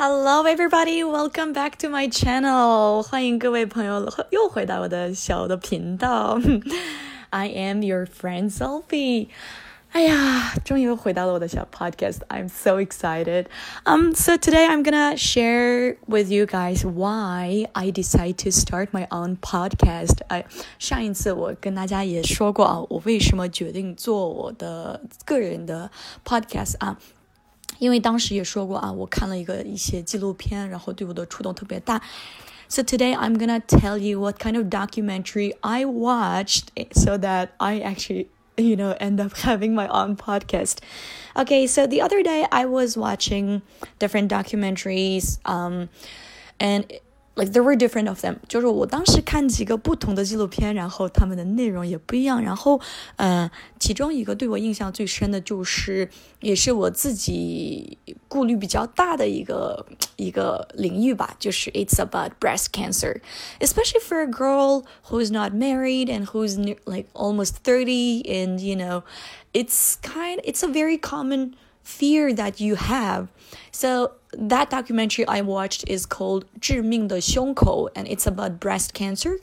Hello, everybody! Welcome back to my channel. 欢迎各位朋友又回到我的小的频道。I am your friend Sophie. 哎呀，终于又回到了我的小 podcast. I'm so excited. Um, so today I'm gonna share with you guys why I decide to start my own podcast. 哎，上一次我跟大家也说过啊，我为什么决定做我的个人的 podcast 啊。 因为当时也说过啊，我看了一个一些纪录片，然后对我的触动特别大。So today I'm gonna tell you what kind of documentary I watched so that I actually, you know, end up having my own podcast. Okay, so the other day I was watching different documentaries, um, and like there were different of them，就是我当时看几个不同的纪录片，然后他们的内容也不一样。然后，呃，其中一个对我印象最深的就是，也是我自己顾虑比较大的一个一个领域吧，就是 It's about breast cancer, especially for a girl who is not married and who's near, like almost thirty, and you know, it's kind, it's a very common fear that you have. So that documentary I watched is called 致命的胸口 and it's about breast cancer.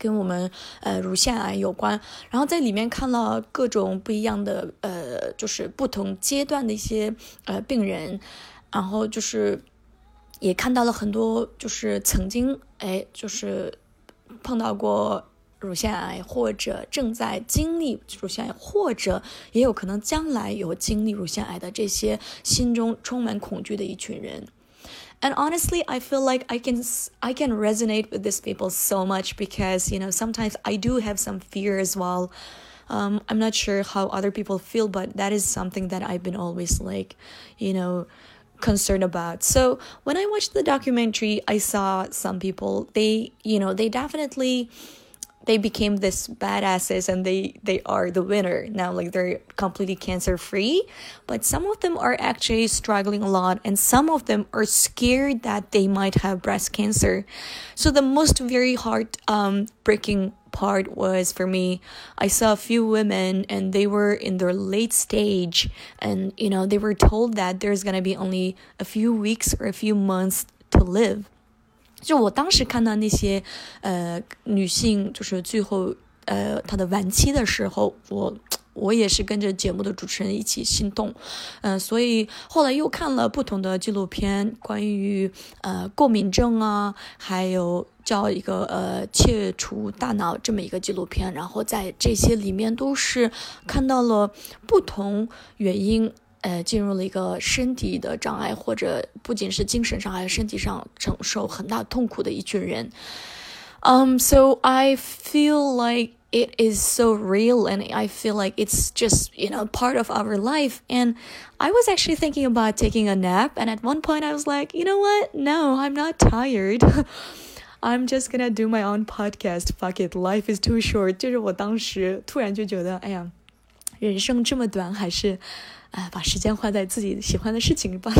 跟我们呃乳腺癌有关，然后在里面看了各种不一样的呃，就是不同阶段的一些呃病人，然后就是也看到了很多就是曾经哎就是碰到过乳腺癌，或者正在经历乳腺癌，或者也有可能将来有经历乳腺癌的这些心中充满恐惧的一群人。And honestly, I feel like I can I can resonate with these people so much because you know sometimes I do have some fear as well. Um, I'm not sure how other people feel, but that is something that I've been always like, you know, concerned about. So when I watched the documentary, I saw some people they you know they definitely they became this badasses and they they are the winner. Now like they're completely cancer free but some of them are actually struggling a lot and some of them are scared that they might have breast cancer. So the most very heart um, breaking part was for me i saw a few women and they were in their late stage and you know they were told that there's going to be only a few weeks or a few months to live 就我当时看到那些，呃，女性就是最后，呃，她的晚期的时候，我我也是跟着节目的主持人一起心动，嗯，所以后来又看了不同的纪录片，关于呃过敏症啊，还有叫一个呃切除大脑这么一个纪录片，然后在这些里面都是看到了不同原因。呃，进入了一个身体的障碍，或者不仅是精神上，还有身体上承受很大痛苦的一群人。Um, so I feel like it is so real and I feel like it's just, you know, part of our life. And I was actually thinking about taking a nap. And at one point I was like, you know what? No, I'm not tired. I'm just gonna do my own podcast. Fuck it. Life is too short. 就是我当时突然就觉得，哎呀，人生这么短，还是 啊，把时间花在自己喜欢的事情吧。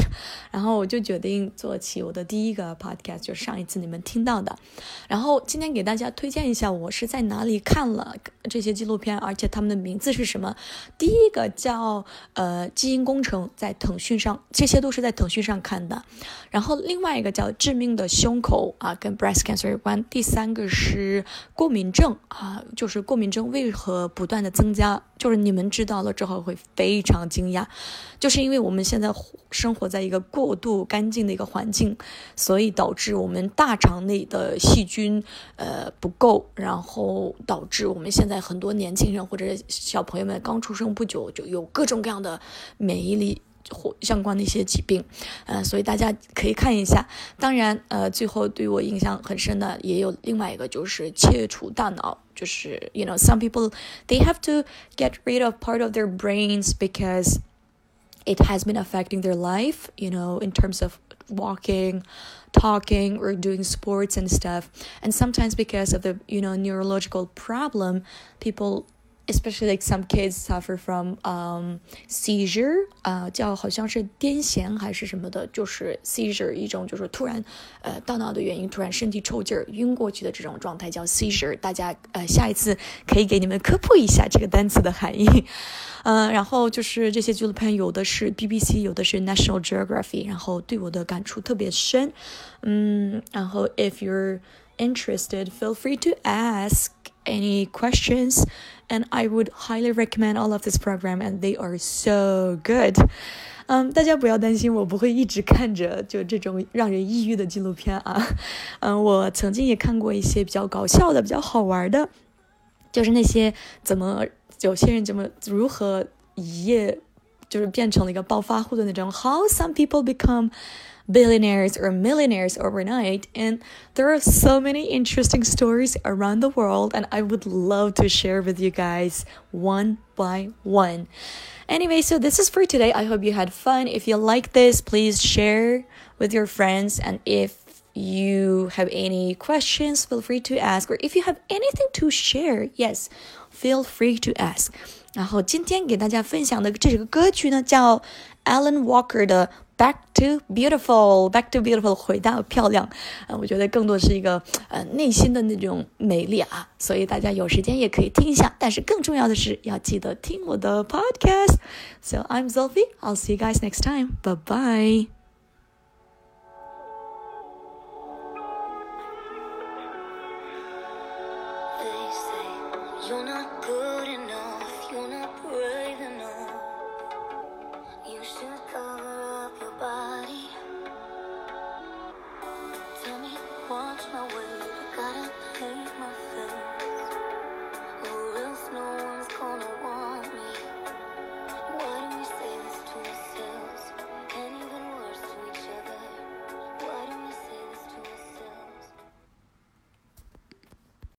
然后我就决定做起我的第一个 podcast，就是上一次你们听到的。然后今天给大家推荐一下，我是在哪里看了这些纪录片，而且他们的名字是什么。第一个叫呃基因工程，在腾讯上，这些都是在腾讯上看的。然后另外一个叫致命的胸口啊，跟 breast cancer 有关。第三个是过敏症啊，就是过敏症为何不断的增加，就是你们知道了之后会非常惊讶。就是因为我们现在生活在一个过度干净的一个环境，所以导致我们大肠内的细菌呃不够，然后导致我们现在很多年轻人或者小朋友们刚出生不久就有各种各样的免疫力或相关的一些疾病，呃，所以大家可以看一下。当然，呃，最后对我印象很深的也有另外一个，就是切除大脑。就是 you know some people they have to get rid of part of their brains because it has been affecting their life, you know, in terms of walking, talking, or doing sports and stuff. And sometimes because of the, you know, neurological problem, people especially like some kids suffer from um seizure 啊、叫好像是癫痫还是什么的，就是 seizure 一种就是突然呃大脑的原因突然身体抽筋儿晕过去的这种状态叫 seizure。大家呃下一次可以给你们科普一下这个单词的含义。嗯，然后就是这些纪录片有的是 BBC，有的是 National Geography，然后对我的感触特别深。嗯，然后 if you're interested, feel free to ask any questions. And I would highly recommend all of this program, and they are so good. 嗯，大家不要担心，我不会一直看着就这种让人抑郁的纪录片啊。嗯，我曾经也看过一些比较搞笑的、比较好玩的，就是那些怎么有些人怎么如何一夜就是变成了一个暴发户的那种，How some people become billionaires or millionaires overnight. And there are so many interesting stories around the world, and I would love to share with you guys one by one. Anyway, so this is for today. I hope you had fun. If you like this, please share with your friends. And if you have any questions, feel free to ask. Or if you have anything to share, yes, feel free to ask. 然后今天给大家分享的这首歌曲呢，叫 Alan Walker 的 Back to Beautiful。Back to Beautiful，回到漂亮。呃，我觉得更多是一个呃内心的那种美丽啊。所以大家有时间也可以听一下，但是更重要的是要记得听我的 podcast。So I'm Sophie，I'll see you guys next time. Bye bye. You're not good enough you're not brave enough. You should come.